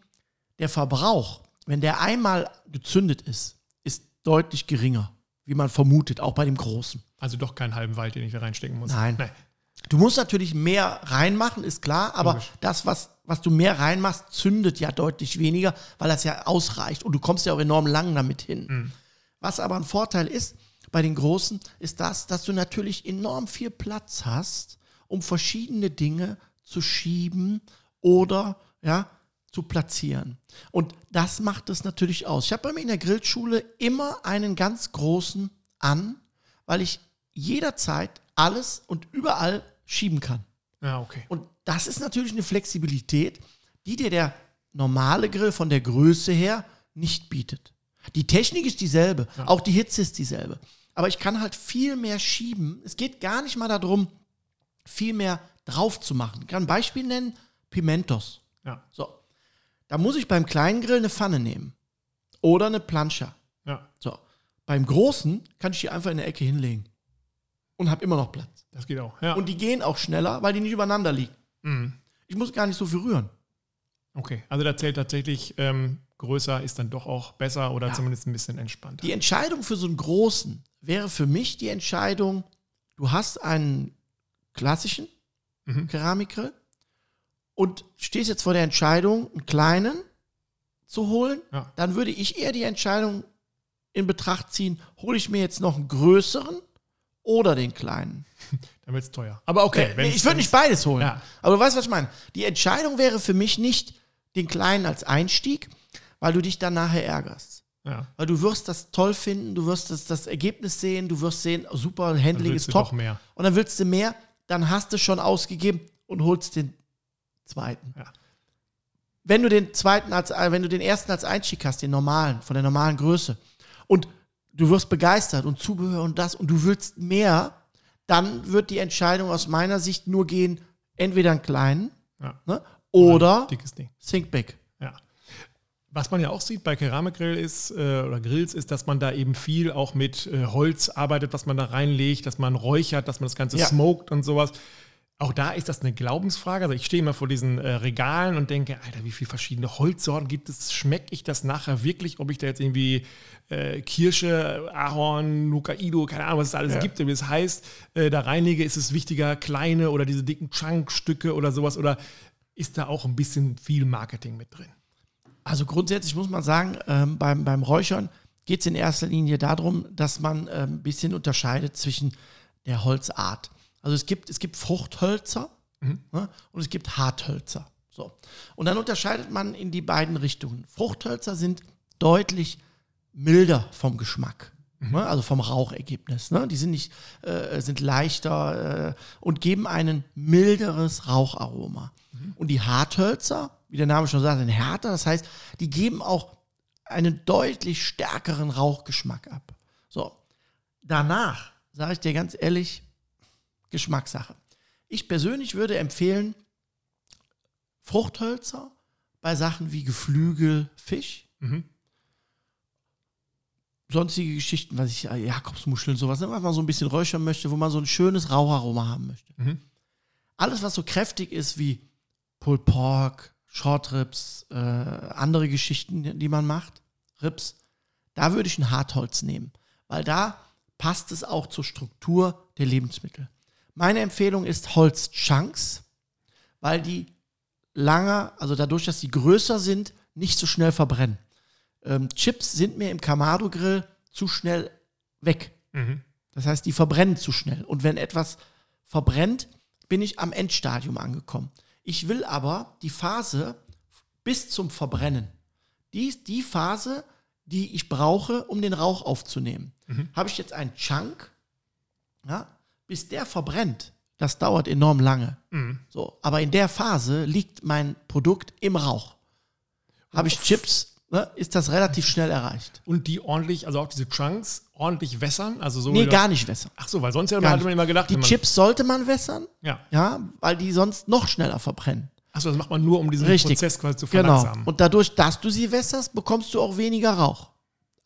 der Verbrauch, wenn der einmal gezündet ist, ist deutlich geringer, wie man vermutet, auch bei dem Großen. Also doch keinen halben Wald, den ich da reinstecken muss. Nein. Nein. Du musst natürlich mehr reinmachen, ist klar, aber Logisch. das, was, was du mehr reinmachst, zündet ja deutlich weniger, weil das ja ausreicht und du kommst ja auch enorm lang damit hin. Was aber ein Vorteil ist bei den Großen, ist das, dass du natürlich enorm viel Platz hast, um verschiedene Dinge zu schieben oder ja, zu platzieren. Und das macht es natürlich aus. Ich habe bei mir in der Grillschule immer einen ganz großen an, weil ich jederzeit alles und überall schieben kann. Ja, okay. Und das ist natürlich eine Flexibilität, die dir der normale Grill von der Größe her nicht bietet. Die Technik ist dieselbe, auch die Hitze ist dieselbe. Aber ich kann halt viel mehr schieben. Es geht gar nicht mal darum, viel mehr drauf zu machen. Ich kann ein Beispiel nennen: Pimentos. Ja, So. Da muss ich beim kleinen Grill eine Pfanne nehmen. Oder eine Plancha. ja, So. Beim großen kann ich die einfach in der Ecke hinlegen. Und habe immer noch Platz. das geht auch. Ja. Und die gehen auch schneller, weil die nicht übereinander liegen. Mhm. Ich muss gar nicht so viel rühren. Okay, also da zählt tatsächlich, ähm, größer ist dann doch auch besser oder Ja. zumindest ein bisschen entspannter. Die Entscheidung für so einen großen wäre für mich die Entscheidung, du hast einen klassischen Mhm. Keramikgrill und stehst jetzt vor der Entscheidung, einen kleinen zu holen, Ja. dann würde ich eher die Entscheidung in Betracht ziehen, hole ich mir jetzt noch einen größeren oder den kleinen. [LAUGHS] Dann wird es teuer. Aber okay. Nee, ich würde nicht beides holen. Ja. Aber du weißt, was ich meine. Die Entscheidung wäre für mich nicht den kleinen als Einstieg, weil du dich dann nachher ärgerst. Ja. Weil du wirst das toll finden, du wirst das, das Ergebnis sehen, du wirst sehen, super, Handling ist top. doch mehr. Und dann willst du mehr, dann hast du schon ausgegeben und holst den zweiten. Ja. Wenn du den zweiten als, äh, wenn du den ersten als Einstieg hast, den normalen, von der normalen Größe, und du wirst begeistert und Zubehör und das und du willst mehr, dann wird die Entscheidung aus meiner Sicht nur gehen, entweder einen kleinen Ja. ne, oder Ding. Think Big. Was man ja auch sieht bei Keramikgrill ist, äh, oder Grills, ist, dass man da eben viel auch mit äh, Holz arbeitet, was man da reinlegt, dass man räuchert, dass man das Ganze Ja. smoked und sowas. Auch da ist das eine Glaubensfrage. Also ich stehe immer vor diesen äh, Regalen und denke, Alter, wie viele verschiedene Holzsorten gibt es? Schmecke ich das nachher wirklich, ob ich da jetzt irgendwie äh, Kirsche, Ahorn, Hokkaido, keine Ahnung, was es alles Ja. gibt, wie es heißt, äh, da reinlege? Ist es wichtiger, kleine oder diese dicken Chunkstücke oder sowas? Oder ist da auch ein bisschen viel Marketing mit drin? Also grundsätzlich muss man sagen, ähm, beim, beim Räuchern geht es in erster Linie darum, dass man ähm, ein bisschen unterscheidet zwischen der Holzart. Also es gibt, es gibt Fruchthölzer ne, und es gibt Harthölzer. So. Und dann unterscheidet man in die beiden Richtungen. Fruchthölzer sind deutlich milder vom Geschmack. Ne, also vom Rauchergebnis. Ne? Die sind nicht, äh, sind leichter äh, und geben ein milderes Raucharoma. Und die Harthölzer, wie der Name schon sagt, sind härter. Das heißt, die geben auch einen deutlich stärkeren Rauchgeschmack ab. So. Danach, sage ich dir ganz ehrlich, Geschmackssache. Ich persönlich würde empfehlen, Fruchthölzer bei Sachen wie Geflügel, Fisch, Mhm. sonstige Geschichten, was ich, äh, Jakobsmuscheln, sowas, ne, was man so ein bisschen räuchern möchte, wo man so ein schönes Raucharoma haben möchte. Mhm. Alles, was so kräftig ist wie Pulled Pork, Short Ribs, äh, andere Geschichten, die man macht, Ribs, da würde ich ein Hartholz nehmen, weil da passt es auch zur Struktur der Lebensmittel. Meine Empfehlung ist Holzchunks, weil die langer, also dadurch, dass sie größer sind, nicht so schnell verbrennen. Ähm, Chips sind mir im Kamado-Grill zu schnell weg. Mhm. Das heißt, die verbrennen zu schnell. Und wenn etwas verbrennt, bin ich am Endstadium angekommen. Ich will aber die Phase bis zum Verbrennen. Die ist die Phase, die ich brauche, um den Rauch aufzunehmen. Habe ich jetzt einen Chunk, ja, bis der verbrennt, das dauert enorm lange. So, aber in der Phase liegt mein Produkt im Rauch. Habe ich Chips, ne, ist das relativ schnell erreicht. Und die ordentlich, also auch diese Chunks, ordentlich wässern? Also so Nee, gar nicht wässern. Ach so, weil sonst ja Gar hat nicht. man immer gedacht, Die Chips sollte man wässern, Ja. ja, weil die sonst noch schneller verbrennen. Achso, das macht man nur, um diesen Richtig. Prozess quasi zu Genau. verlangsamen. Und dadurch, dass du sie wässerst, bekommst du auch weniger Rauch.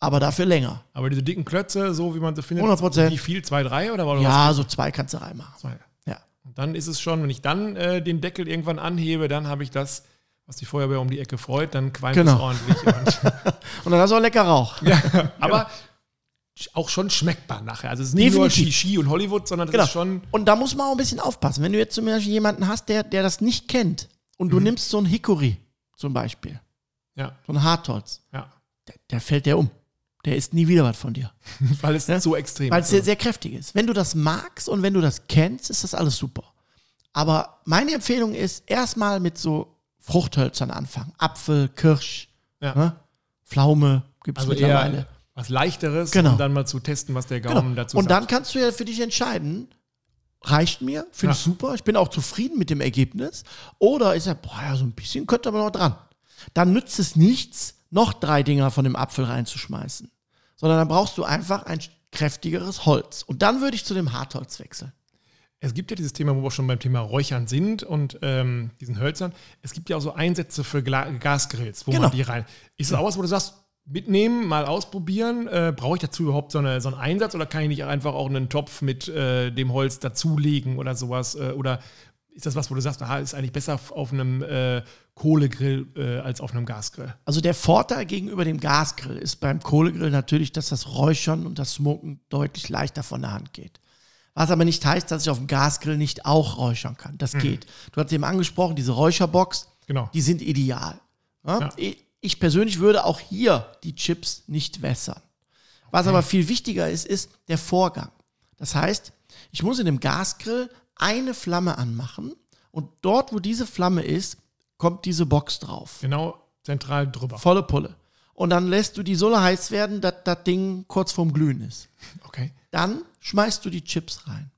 Aber dafür länger. Aber diese dicken Klötze, so wie man sie findet, 100%. wie viel? Zwei, drei oder war Ja, so zwei kannst du reinmachen. Zwei. Ja. Und dann ist es schon, wenn ich dann äh, den Deckel irgendwann anhebe, dann habe ich das, was die Feuerwehr um die Ecke freut, dann qualmt Genau. es ordentlich. Und, [LAUGHS] Und dann hast du auch lecker Rauch. ja, [LAUGHS] aber auch schon schmeckbar nachher. Also es ist nicht Definitiv. nur Shishi und Hollywood, sondern es Genau. ist schon. Und da muss man auch ein bisschen aufpassen. Wenn du jetzt zum Beispiel jemanden hast, der, der das nicht kennt und Mhm. du nimmst so einen Hickory zum Beispiel, Ja, so ein Hartholz, ja. der, der fällt der um. Der isst nie wieder was von dir. [LAUGHS] Weil es Ja. so extrem Weil es ist. sehr, sehr kräftig ist. Wenn du das magst und wenn du das kennst, ist das alles super. Aber meine Empfehlung ist, erstmal mit so Fruchthölzern anfangen. Apfel, Kirsch, Ja. ne? Pflaume gibt es Also mittlerweile. Was Leichteres Genau. und dann mal zu testen, was der Gaumen Genau. dazu Und dann sagt. kannst du ja für dich entscheiden, reicht mir, finde ich Ja. super, ich bin auch zufrieden mit dem Ergebnis. Oder ist ja, boah, ja, so ein bisschen könnte aber noch dran. Dann nützt es nichts, noch drei Dinger von dem Apfel reinzuschmeißen. Sondern dann brauchst du einfach ein kräftigeres Holz. Und dann würde ich zu dem Hartholz wechseln. Es gibt ja dieses Thema, wo wir schon beim Thema Räuchern sind und ähm, diesen Hölzern. Es gibt ja auch so Einsätze für Gla Gasgrills, wo Genau. man die rein. Ist es auch was, wo du sagst, mitnehmen, mal ausprobieren? Äh, Brauche ich dazu überhaupt so, eine, so einen Einsatz oder kann ich nicht einfach auch einen Topf mit äh, dem Holz dazulegen oder sowas? Äh, oder ist das was, wo du sagst, aha, ist eigentlich besser auf einem äh, Kohlegrill äh, als auf einem Gasgrill? Also der Vorteil gegenüber dem Gasgrill ist beim Kohlegrill natürlich, dass das Räuchern und das Smoken deutlich leichter von der Hand geht. Was aber nicht heißt, dass ich auf dem Gasgrill nicht auch räuchern kann. Das geht. Du hast eben angesprochen, diese Räucherbox, Genau. die sind ideal. Ja? Ja. Ich- Ich persönlich würde auch hier die Chips nicht wässern. Was aber viel wichtiger ist, ist der Vorgang. Das heißt, ich muss in dem Gasgrill eine Flamme anmachen und dort, wo diese Flamme ist, kommt diese Box drauf. Genau zentral drüber. Volle Pulle. Und dann lässt du die so heiß werden, dass das Ding kurz vorm Glühen ist. Okay. Dann schmeißt du die Chips rein.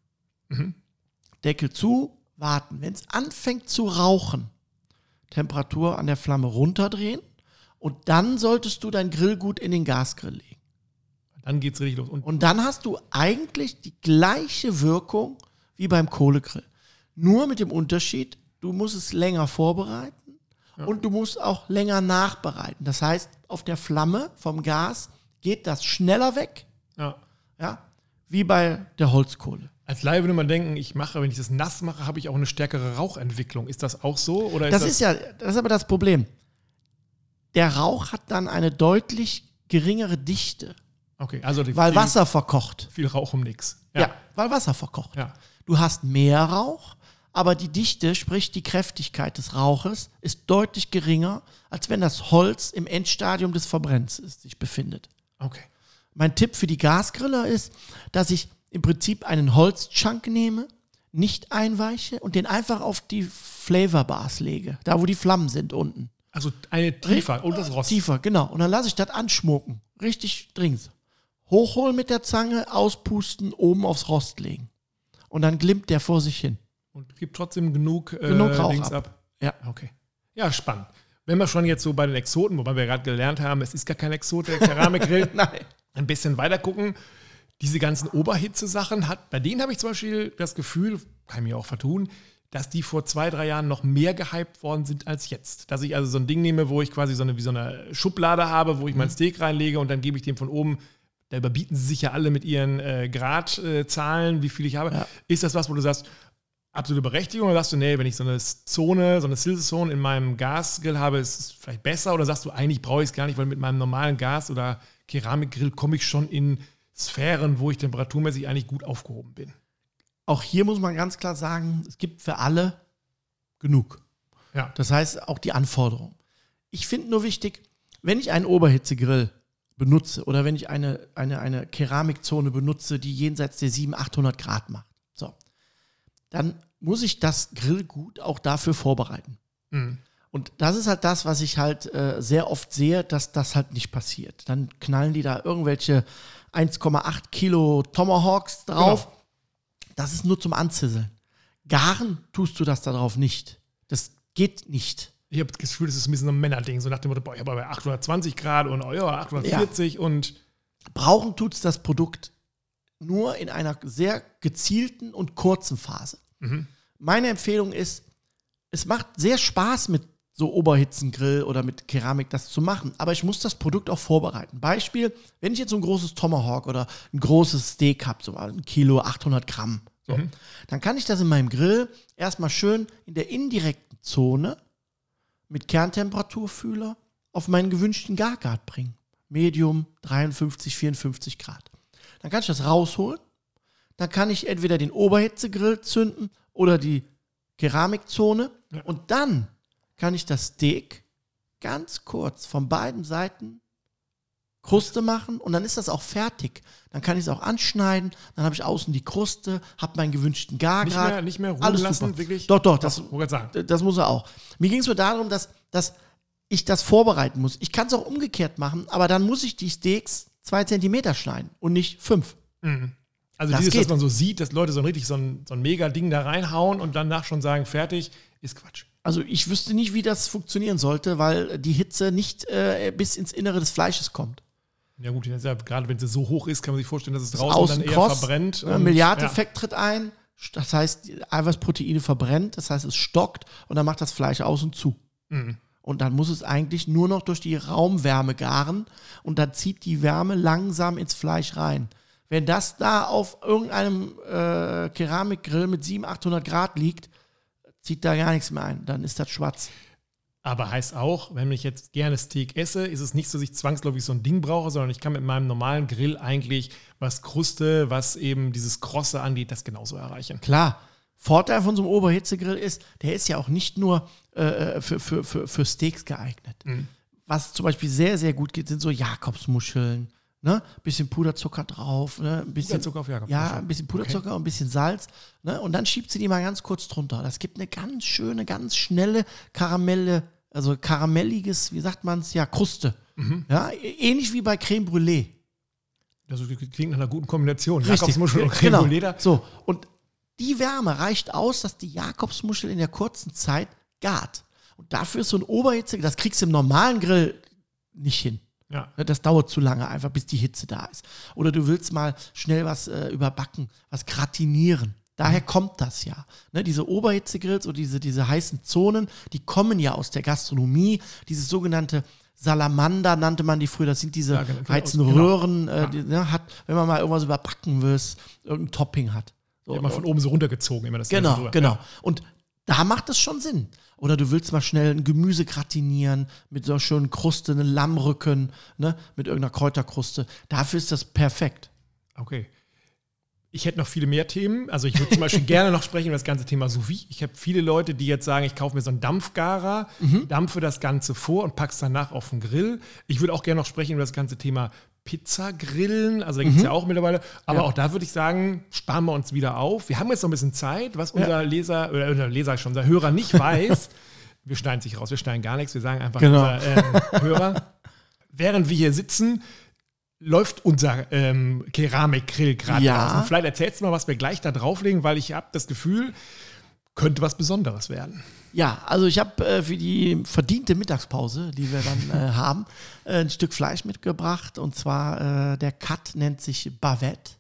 Deckel zu, warten. Wenn es anfängt zu rauchen, Temperatur an der Flamme runterdrehen und dann solltest du dein Grillgut in den Gasgrill legen. Dann geht's richtig los. Und Und dann hast du eigentlich die gleiche Wirkung wie beim Kohlegrill. Nur mit dem Unterschied, du musst es länger vorbereiten und du musst auch länger nachbereiten. Das heißt, auf der Flamme vom Gas geht das schneller weg, ja. ja, wie bei der Holzkohle. Als Laie würde man denken, ich mache, wenn ich das nass mache, habe ich auch eine stärkere Rauchentwicklung. Ist das auch so? Oder Das ist ja, das ist aber das Problem. Der Rauch hat dann eine deutlich geringere Dichte, okay, also weil viel, Wasser verkocht. viel Rauch um nichts. Ja. weil Wasser verkocht. ja. Du hast mehr Rauch, aber die Dichte, sprich die Kräftigkeit des Rauches, ist deutlich geringer, als wenn das Holz im Endstadium des Verbrennens ist, sich befindet. Okay. Mein Tipp für die Gasgriller ist, dass ich im Prinzip einen Holzchunk nehme, nicht einweiche und den einfach auf die Flavorbars lege, da wo die Flammen sind unten. Also eine tiefer und das Rost. Tiefer, genau. Und dann lasse ich das anschmucken. Richtig dringend. Hochholen mit der Zange, auspusten, oben aufs Rost legen. Und dann glimmt der vor sich hin. Und gibt trotzdem genug, äh, Genug Rauch ab. ab. Ja. Okay. Ja, spannend. Wenn wir schon jetzt so bei den Exoten, wobei wir gerade gelernt haben, es ist gar kein Exot, der Keramikgrill, [LAUGHS] Nein. ein bisschen weiter gucken. diese ganzen Oberhitze-Sachen hat, bei denen habe ich zum Beispiel das Gefühl, kann ich mir auch vertun, dass die vor zwei, drei Jahren noch mehr gehypt worden sind als jetzt. Dass ich also so ein Ding nehme, wo ich quasi so eine, wie so eine Schublade habe, wo ich mein Steak reinlege und dann gebe ich dem von oben, da überbieten sie sich ja alle mit ihren äh, Gradzahlen, äh, wie viel ich habe. Ja. Ist das was, wo du sagst, absolute Berechtigung oder sagst du, nee, wenn ich so eine Zone, so eine Silzone in meinem Gasgrill habe, ist es vielleicht besser oder sagst du, eigentlich brauche ich es gar nicht, weil mit meinem normalen Gas- oder Keramikgrill komme ich schon in Sphären, wo ich temperaturmäßig eigentlich gut aufgehoben bin. Auch hier muss man ganz klar sagen, es gibt für alle genug. Ja. Das heißt, auch die Anforderungen. Ich finde nur wichtig, wenn ich einen Oberhitzegrill benutze oder wenn ich eine, eine, eine Keramikzone benutze, die jenseits der 700, 800 Grad macht, so, dann muss ich das Grillgut auch dafür vorbereiten. Mhm. Und das ist halt das, was ich halt äh, sehr oft sehe, dass das halt nicht passiert. Dann knallen die da irgendwelche 1,8 Kilo Tomahawks drauf. Genau. Das ist nur zum Anzisseln. Garen tust du das darauf nicht. Das geht nicht. Ich habe das Gefühl, das ist ein bisschen so ein Männerding, so nach dem Motto, boah, ich habe bei 820 Grad und oh ja, 840 ja. und. Brauchen tut es das Produkt nur in einer sehr gezielten und kurzen Phase. Mhm. Meine Empfehlung ist, es macht sehr Spaß mit so Oberhitzengrill oder mit Keramik das zu machen. Aber ich muss das Produkt auch vorbereiten. Beispiel, wenn ich jetzt so ein großes Tomahawk oder ein großes Steak habe, so ein Kilo, 800 Gramm, so, mhm. dann kann ich das in meinem Grill erstmal schön in der indirekten Zone mit Kerntemperaturfühler auf meinen gewünschten Gargrad bringen. Medium 53, 54 Grad. Dann kann ich das rausholen. Dann kann ich entweder den Oberhitzegrill zünden oder die Keramikzone. Ja. Und dann kann ich das Steak ganz kurz von beiden Seiten Kruste machen und dann ist das auch fertig. Dann kann ich es auch anschneiden, dann habe ich außen die Kruste, habe meinen gewünschten Gargrad. Nicht mehr, nicht mehr ruhen alles lassen, super. wirklich? Doch, doch, das, das muss er auch. Mir ging es nur darum, dass, dass ich das vorbereiten muss. Ich kann es auch umgekehrt machen, aber dann muss ich die Steaks zwei Zentimeter schneiden und nicht fünf. Mhm. Also das dieses, geht. dass man so sieht, dass Leute so ein richtig so ein, so ein Mega-Ding da reinhauen und danach schon sagen, fertig, ist Quatsch. Also ich wüsste nicht, wie das funktionieren sollte, weil die Hitze nicht äh, bis ins Innere des Fleisches kommt. Ja gut, ja, gerade wenn sie so hoch ist, kann man sich vorstellen, dass es draußen dann eher Cross, verbrennt. Ein Milliardeffekt ja. tritt ein. Das heißt, Eiweißproteine verbrennt, das heißt, es stockt und dann macht das Fleisch außen zu. Mhm. Und dann muss es eigentlich nur noch durch die Raumwärme garen und dann zieht die Wärme langsam ins Fleisch rein. Wenn das da auf irgendeinem äh, Keramikgrill mit 700, 800 Grad liegt, zieht da gar nichts mehr ein. Dann ist das schwarz. Aber heißt auch, wenn ich jetzt gerne Steak esse, ist es nicht so, dass ich zwangsläufig so ein Ding brauche, sondern ich kann mit meinem normalen Grill eigentlich, was Kruste, was eben dieses Krosse angeht, das genauso erreichen. Klar. Vorteil von so einem Oberhitzegrill ist, der ist ja auch nicht nur äh, äh für, für, für, für Steaks geeignet. Mhm. Was zum Beispiel sehr, sehr gut geht, sind so Jakobsmuscheln, Ne? Bisschen Puderzucker drauf, ne? ein bisschen Puderzucker auf Jakob. Ja, ein bisschen Puderzucker okay. und ein bisschen Salz. Ne? Und dann schiebt sie die mal ganz kurz drunter. Das gibt eine ganz schöne, ganz schnelle Karamelle, also karamelliges, wie sagt man es, ja, Kruste. Mhm. Ja, ähnlich wie bei Creme Brûlée. Das klingt nach einer guten Kombination. Jakobsmuschel und Creme genau. Brûlée. So, und die Wärme reicht aus, dass die Jakobsmuschel in der kurzen Zeit gart. Und dafür ist so ein Oberhitze, das kriegst du im normalen Grill nicht hin. Ja. Ne, das dauert zu lange, einfach bis die Hitze da ist. Oder du willst mal schnell was äh, überbacken, was gratinieren. Daher mhm. kommt das ja. Ne, diese Oberhitzegrills oder diese, diese heißen Zonen, die kommen ja aus der Gastronomie. Dieses sogenannte Salamander nannte man die früher. Das sind diese ja, genau, genau. heizen Röhren, äh, ja. die, ne, hat, wenn man mal irgendwas überbacken will, irgendein Topping hat. So, ja, mal von oben so runtergezogen, immer das Genau, genau. Und da macht es schon Sinn. Oder du willst mal schnell ein Gemüse gratinieren mit so einer schönen Kruste, einen Lammrücken, ne, mit irgendeiner Kräuterkruste. Dafür ist das perfekt. Okay. Ich hätte noch viele mehr Themen. Also ich würde zum Beispiel [LAUGHS] gerne noch sprechen über das ganze Thema sous -Vide. Ich habe viele Leute, die jetzt sagen, ich kaufe mir so einen Dampfgarer, mhm. dampfe das Ganze vor und packe es danach auf den Grill. Ich würde auch gerne noch sprechen über das ganze Thema Pizza grillen. Also da gibt es mhm. ja auch mittlerweile. Aber ja. auch da würde ich sagen, sparen wir uns wieder auf. Wir haben jetzt noch ein bisschen Zeit, was unser ja. Leser, oder Leser schon, unser Hörer nicht [LAUGHS] weiß. wir schneiden sich raus, wir schneiden gar nichts. Wir sagen einfach genau. unser ähm, Hörer. Während wir hier sitzen, läuft unser ähm, Keramikgrill gerade ja. raus. Und vielleicht erzählst du mal, was wir gleich da drauflegen, weil ich habe das Gefühl, könnte was Besonderes werden. Ja, also ich habe äh, für die verdiente Mittagspause, die wir dann äh, [LAUGHS] haben, äh, ein Stück Fleisch mitgebracht. Und zwar äh, der Cut nennt sich Bavette.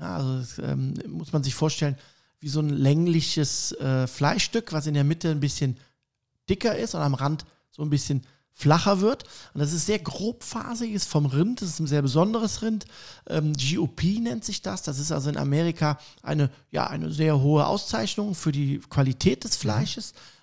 Ja, also das, ähm, muss man sich vorstellen, wie so ein längliches äh, Fleischstück, was in der Mitte ein bisschen dicker ist und am Rand so ein bisschen flacher wird. Und das ist sehr grobfasig, ist vom Rind, das ist ein sehr besonderes Rind. Ähm, GOP nennt sich das. Das ist also in Amerika eine, ja, eine sehr hohe Auszeichnung für die Qualität des Fleisches. Ähm,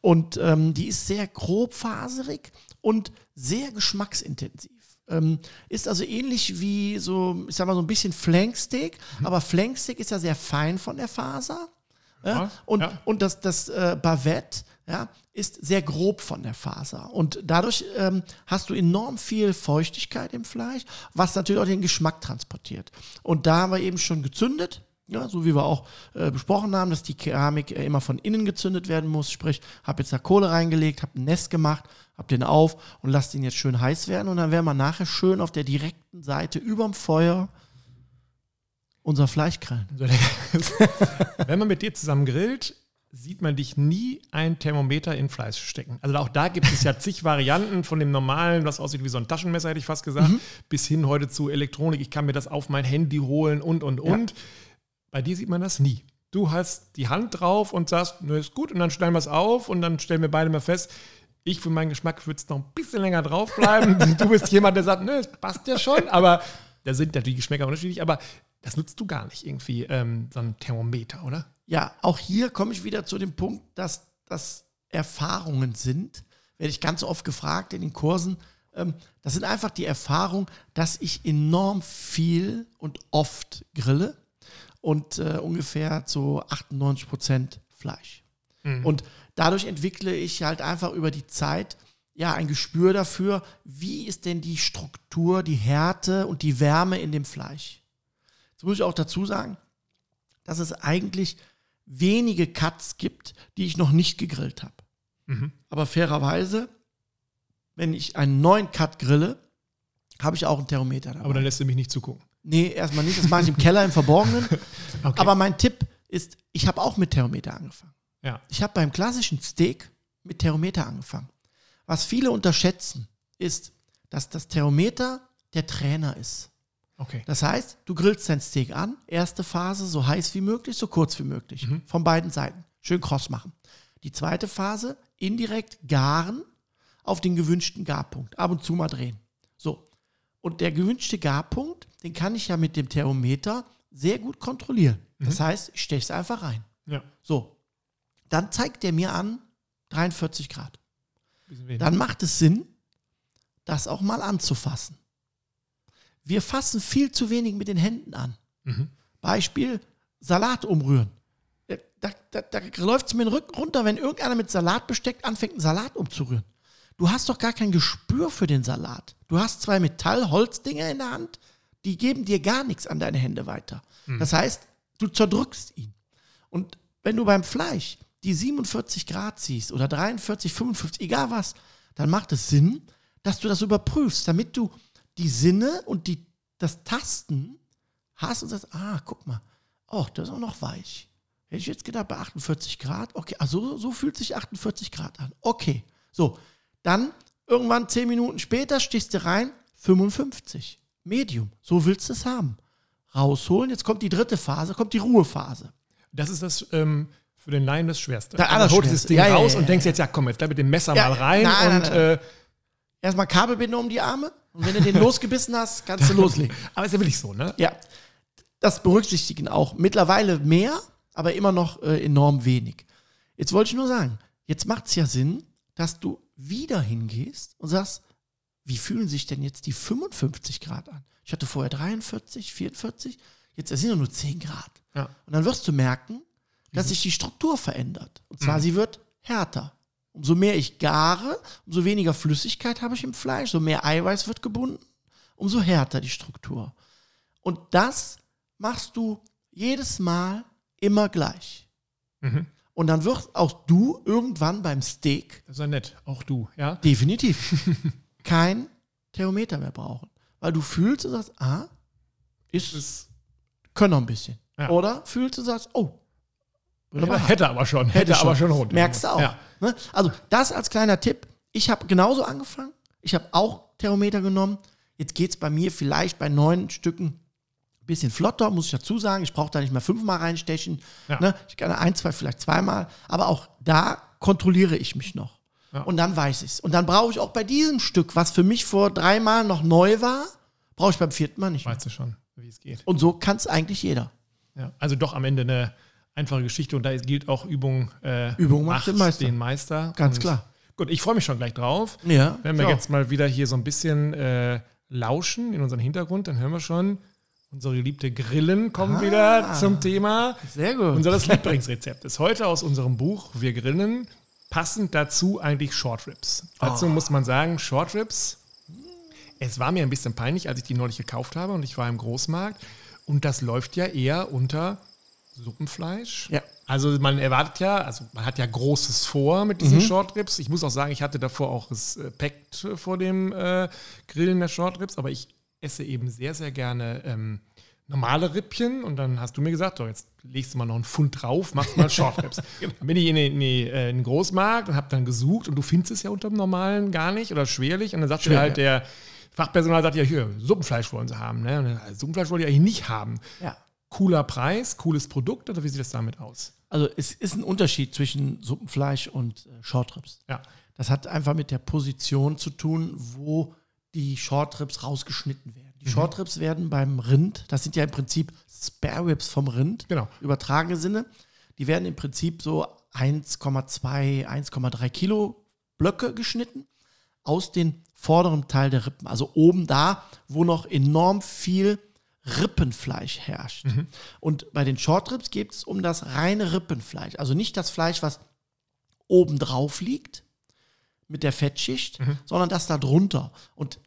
und ähm, die ist sehr grobfaserig und sehr geschmacksintensiv. Ähm, ist also ähnlich wie so, ich sag mal, so ein bisschen Flanksteak, mhm. aber Flanksteak ist ja sehr fein von der Faser. Ja? Und, ja. und das, das äh, Bavette ja, ist sehr grob von der Faser. Und dadurch ähm, hast du enorm viel Feuchtigkeit im Fleisch, was natürlich auch den Geschmack transportiert. Und da haben wir eben schon gezündet. Ja, so wie wir auch äh, besprochen haben, dass die Keramik äh, immer von innen gezündet werden muss. Sprich, habe jetzt da Kohle reingelegt, habe ein Nest gemacht, habe den auf und lasse den jetzt schön heiß werden. Und dann werden wir nachher schön auf der direkten Seite überm Feuer unser Fleisch grillen. [LAUGHS] Wenn man mit dir zusammen grillt, sieht man dich nie ein Thermometer in Fleisch stecken. Also auch da gibt es ja zig Varianten von dem normalen, was aussieht wie so ein Taschenmesser, hätte ich fast gesagt, mhm. bis hin heute zu Elektronik. Ich kann mir das auf mein Handy holen und, und, und. Ja. Bei dir sieht man das nie. Du hast die Hand drauf und sagst, nö, ist gut, und dann stellen wir es auf und dann stellen wir beide mal fest, ich für meinen Geschmack würde es noch ein bisschen länger draufbleiben. [LAUGHS] du bist jemand, der sagt, nö, es passt ja schon, aber da sind natürlich Geschmäcker unterschiedlich, aber das nutzt du gar nicht irgendwie, ähm, so ein Thermometer, oder? Ja, auch hier komme ich wieder zu dem Punkt, dass das Erfahrungen sind. Werde ich ganz oft gefragt in den Kursen. Ähm, das sind einfach die Erfahrungen, dass ich enorm viel und oft grille und äh, ungefähr zu 98 Prozent Fleisch. Mhm. Und dadurch entwickle ich halt einfach über die Zeit ja ein Gespür dafür, wie ist denn die Struktur, die Härte und die Wärme in dem Fleisch. Jetzt muss ich auch dazu sagen, dass es eigentlich wenige Cuts gibt, die ich noch nicht gegrillt habe. Mhm. Aber fairerweise, wenn ich einen neuen Cut grille, habe ich auch einen Thermometer dabei. Aber dann lässt du mich nicht zugucken. Nee, erstmal nicht. Das mache ich im Keller im Verborgenen. [LAUGHS] okay. Aber mein Tipp ist, ich habe auch mit Thermometer angefangen. Ja. Ich habe beim klassischen Steak mit Thermometer angefangen. Was viele unterschätzen, ist, dass das Thermometer der Trainer ist. Okay. Das heißt, du grillst dein Steak an, erste Phase so heiß wie möglich, so kurz wie möglich, mhm. von beiden Seiten. Schön kross machen. Die zweite Phase, indirekt garen auf den gewünschten Garpunkt. Ab und zu mal drehen. So. Und der gewünschte Garpunkt, den kann ich ja mit dem Thermometer sehr gut kontrollieren. Mhm. Das heißt, ich steche es einfach rein. Ja. So. Dann zeigt der mir an 43 Grad. Dann macht es Sinn, das auch mal anzufassen. Wir fassen viel zu wenig mit den Händen an. Mhm. Beispiel Salat umrühren. Da, da, da läuft es mir den Rücken runter, wenn irgendeiner mit Salat besteckt anfängt, einen Salat umzurühren. Du hast doch gar kein Gespür für den Salat. Du hast zwei Metall-Holzdinger in der Hand, die geben dir gar nichts an deine Hände weiter. Mhm. Das heißt, du zerdrückst ihn. Und wenn du beim Fleisch die 47 Grad siehst oder 43, 55, egal was, dann macht es Sinn, dass du das überprüfst, damit du die Sinne und die, das Tasten hast und sagst, ah, guck mal, oh, das ist auch noch weich. Hätte ich jetzt gedacht, bei 48 Grad, okay, also so fühlt sich 48 Grad an. Okay, so, dann irgendwann 10 Minuten später stichst du rein, 55, Medium, so willst du es haben. Rausholen, jetzt kommt die dritte Phase, kommt die Ruhephase. Das ist das, ähm, für den Laien das Schwerste. Da also holst das Ding ja, raus ja, ja, und denkst jetzt, ja komm, jetzt bleib mit dem Messer mal rein nein, und nein, nein. Äh, erstmal Kabelbinde um die Arme und wenn du den [LAUGHS] losgebissen hast, kannst du loslegen. aber ist ja wirklich so, ne? Ja. Das berücksichtigen auch. Mittlerweile mehr, aber immer noch äh, enorm wenig. Jetzt wollte ich nur sagen, jetzt macht es ja Sinn, dass du wieder hingehst und sagst, wie fühlen sich denn jetzt die 55 Grad an? Ich hatte vorher 43, 44, jetzt sind ja nur 10 Grad. Ja. Und dann wirst du merken, dass sich die Struktur verändert. Und zwar, mhm. sie wird härter. Umso mehr ich gare, umso weniger Flüssigkeit habe ich im Fleisch, so mehr Eiweiß wird gebunden, umso härter die Struktur. Und das machst du jedes Mal immer gleich. Mhm. Und dann wirst auch du irgendwann beim Steak. Das ist ja nett, auch du, ja? Definitiv. [LAUGHS] kein Thermometer mehr brauchen. Weil du fühlst und sagst, ah, ist, es, können noch ein bisschen. Ja. Oder fühlst und sagst, oh, aber hätte aber schon, hätte, hätte aber schon rund. Merkst du auch. Ja. Ne? Also das als kleiner Tipp. Ich habe genauso angefangen. Ich habe auch Thermometer genommen. Jetzt geht es bei mir vielleicht bei neun Stücken bisschen flotter, muss ich dazu sagen. Ich brauche da nicht mehr fünfmal reinstechen. Ja. Ne? Ich kann ein, zwei, vielleicht zweimal. Aber auch da kontrolliere ich mich noch. Ja. Und dann weiß ich es. Und dann brauche ich auch bei diesem Stück, was für mich vor dreimal noch neu war, brauche ich beim vierten Mal nicht mehr. Weißt du schon, wie es geht. Und so kann es eigentlich jeder. Ja. Also doch am Ende eine einfache Geschichte und da gilt auch Übung, äh, Übung macht den Meister. Den Meister. Ganz und klar. Gut, ich freue mich schon gleich drauf. Ja. Wenn wir so. jetzt mal wieder hier so ein bisschen äh, lauschen in unseren Hintergrund, dann hören wir schon, unsere geliebte Grillen kommen Ah. wieder zum Thema. Sehr gut. Unseres Lieblingsrezept ist heute aus unserem Buch Wir grillen. Passend dazu eigentlich Short Ribs. Dazu Oh. muss man sagen, Short Ribs, es war mir ein bisschen peinlich, als ich die neulich gekauft habe und ich war im Großmarkt. Und das läuft ja eher unter Suppenfleisch. Ja. Also man erwartet ja, also man hat ja Großes vor mit Mhm. diesen Short Ribs. Ich muss auch sagen, ich hatte davor auch Respekt vor dem äh, Grillen der Short Ribs, aber ich esse eben sehr, sehr gerne ähm, normale Rippchen und dann hast du mir gesagt, so, jetzt legst du mal noch einen Pfund drauf, machst mal Short Ribs. [LAUGHS] dann bin ich in den, in die, äh, in den Großmarkt und habe dann gesucht und du findest es ja unter dem normalen gar nicht oder schwerlich und dann sagt mir halt der Fachpersonal, sagt ja hier, Suppenfleisch wollen sie haben. Ne? Und dann, also Suppenfleisch wollte ich eigentlich nicht haben. ja. Cooler Preis, cooles Produkt oder wie sieht das damit aus? Also es ist ein Unterschied zwischen Suppenfleisch und äh, Shortribs. Ja. Das hat einfach mit der Position zu tun, wo die Shortribs rausgeschnitten werden. Mhm. Die Shortribs werden beim Rind, das sind ja im Prinzip Spare Ribs vom Rind, Genau. übertragene Sinne, die werden im Prinzip so 1,2, 1,3 Kilo Blöcke geschnitten aus dem vorderen Teil der Rippen, also oben da, wo noch enorm viel Rippenfleisch herrscht. Und bei den Shortribs geht es um das reine Rippenfleisch, also nicht das Fleisch, was oben drauf liegt mit der Fettschicht, sondern das da drunter. Und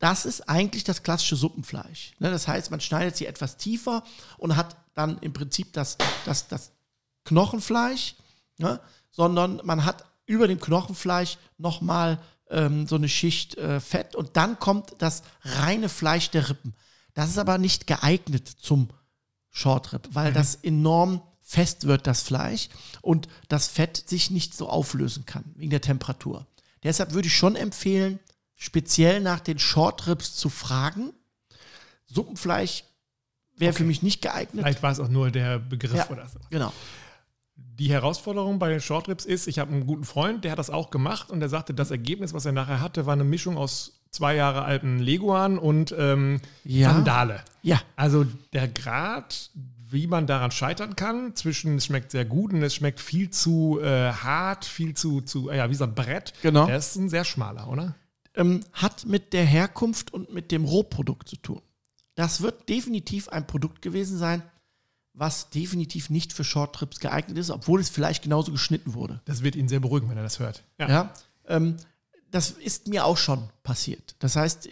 das ist eigentlich das klassische Suppenfleisch. Ne, das heißt, man schneidet sie etwas tiefer und hat dann im Prinzip das, das, das Knochenfleisch, ne, sondern man hat über dem Knochenfleisch nochmal ähm, so eine Schicht äh, Fett und dann kommt das reine Fleisch der Rippen. Das ist aber nicht geeignet zum Shortrib, weil das enorm fest wird, das Fleisch, und das Fett sich nicht so auflösen kann, wegen der Temperatur. Deshalb würde ich schon empfehlen, speziell nach den Shortribs zu fragen. Suppenfleisch wäre für mich nicht geeignet. Vielleicht war es auch nur der Begriff Ja. oder so. Genau. Die Herausforderung bei den Shortrips ist, ich habe einen guten Freund, der hat das auch gemacht und der sagte, das Ergebnis, was er nachher hatte, war eine Mischung aus zwei Jahre alten Leguan und ähm, Ja. Sandale. Ja, Also der Grad, wie man daran scheitern kann, zwischen es schmeckt sehr gut und es schmeckt viel zu äh, hart, viel zu, zu ja, wie so ein Brett, Genau. der ist ein sehr schmaler, oder? Ähm, hat mit der Herkunft und mit dem Rohprodukt zu tun. Das wird definitiv ein Produkt gewesen sein, was definitiv nicht für Shorttrips geeignet ist, obwohl es vielleicht genauso geschnitten wurde. Das wird ihn sehr beruhigen, wenn er das hört. Ja. Ähm, das ist mir auch schon passiert. Das heißt,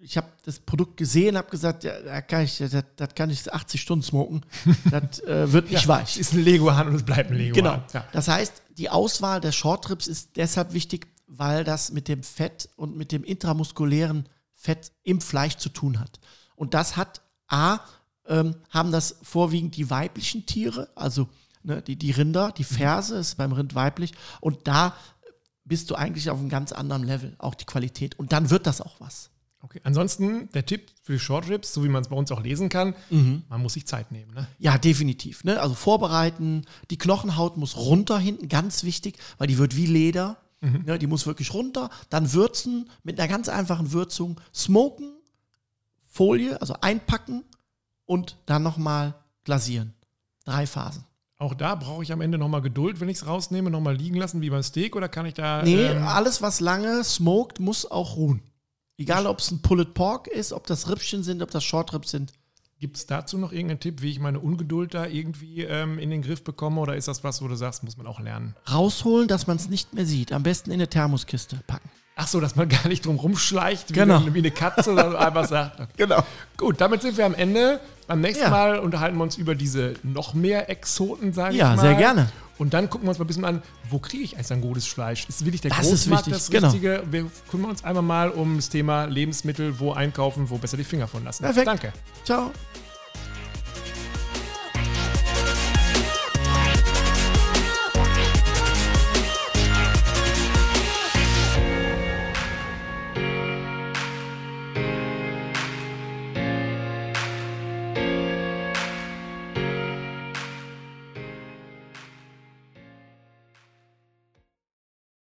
ich habe das Produkt gesehen, habe gesagt, ja, da kann ich, das, das kann ich 80 Stunden smoken. Das äh, wird nicht [LAUGHS] Es weich. ist ein Leguan und es bleibt ein Leguan. Genau. Ja. Das heißt, die Auswahl der Shorttrips ist deshalb wichtig, weil das mit dem Fett und mit dem intramuskulären Fett im Fleisch zu tun hat. Und das hat A, ähm, haben das vorwiegend die weiblichen Tiere, also ne, die, die Rinder, die Ferse ist beim Rind weiblich. Und da bist du eigentlich auf einem ganz anderen Level, auch die Qualität. Und dann wird das auch was. Okay. Ansonsten der Tipp für die Short Ribs, so wie man es bei uns auch lesen kann, man muss sich Zeit nehmen. Ne? Ja, definitiv. Ne? Also vorbereiten. Die Knochenhaut muss runter hinten, ganz wichtig, weil die wird wie Leder. Ne? Die muss wirklich runter. Dann würzen mit einer ganz einfachen Würzung. Smoken, Folie, also einpacken und dann nochmal glasieren. Drei Phasen. Auch da brauche ich am Ende nochmal Geduld, wenn ich es rausnehme, nochmal liegen lassen wie beim Steak oder kann ich da. Nee, ähm, alles, was lange smoked, muss auch ruhen. Egal, ob es ein Pulled Pork ist, ob das Rippchen sind, ob das Short Ribs sind. Gibt es dazu noch irgendeinen Tipp, wie ich meine Ungeduld da irgendwie ähm, in den Griff bekomme oder ist das was, wo du sagst, muss man auch lernen? Rausholen, dass man es nicht mehr sieht. Am besten in eine Thermoskiste packen. Ach so, dass man gar nicht drum rumschleicht, wie, Genau. eine, wie eine Katze, sondern einfach sagt, okay. [LAUGHS] Genau. Gut, damit sind wir am Ende. Beim nächsten Ja. Mal unterhalten wir uns über diese noch mehr Exoten, sage Ja, ich mal. sehr gerne. Und dann gucken wir uns mal ein bisschen an, wo kriege ich eigentlich ein gutes Fleisch? Ist wirklich der Das ist Großmarkt wichtig, das genau. Richtige? Wir kümmern uns einmal mal um das Thema Lebensmittel, wo einkaufen, wo besser die Finger von lassen. Perfekt. Danke. Ciao.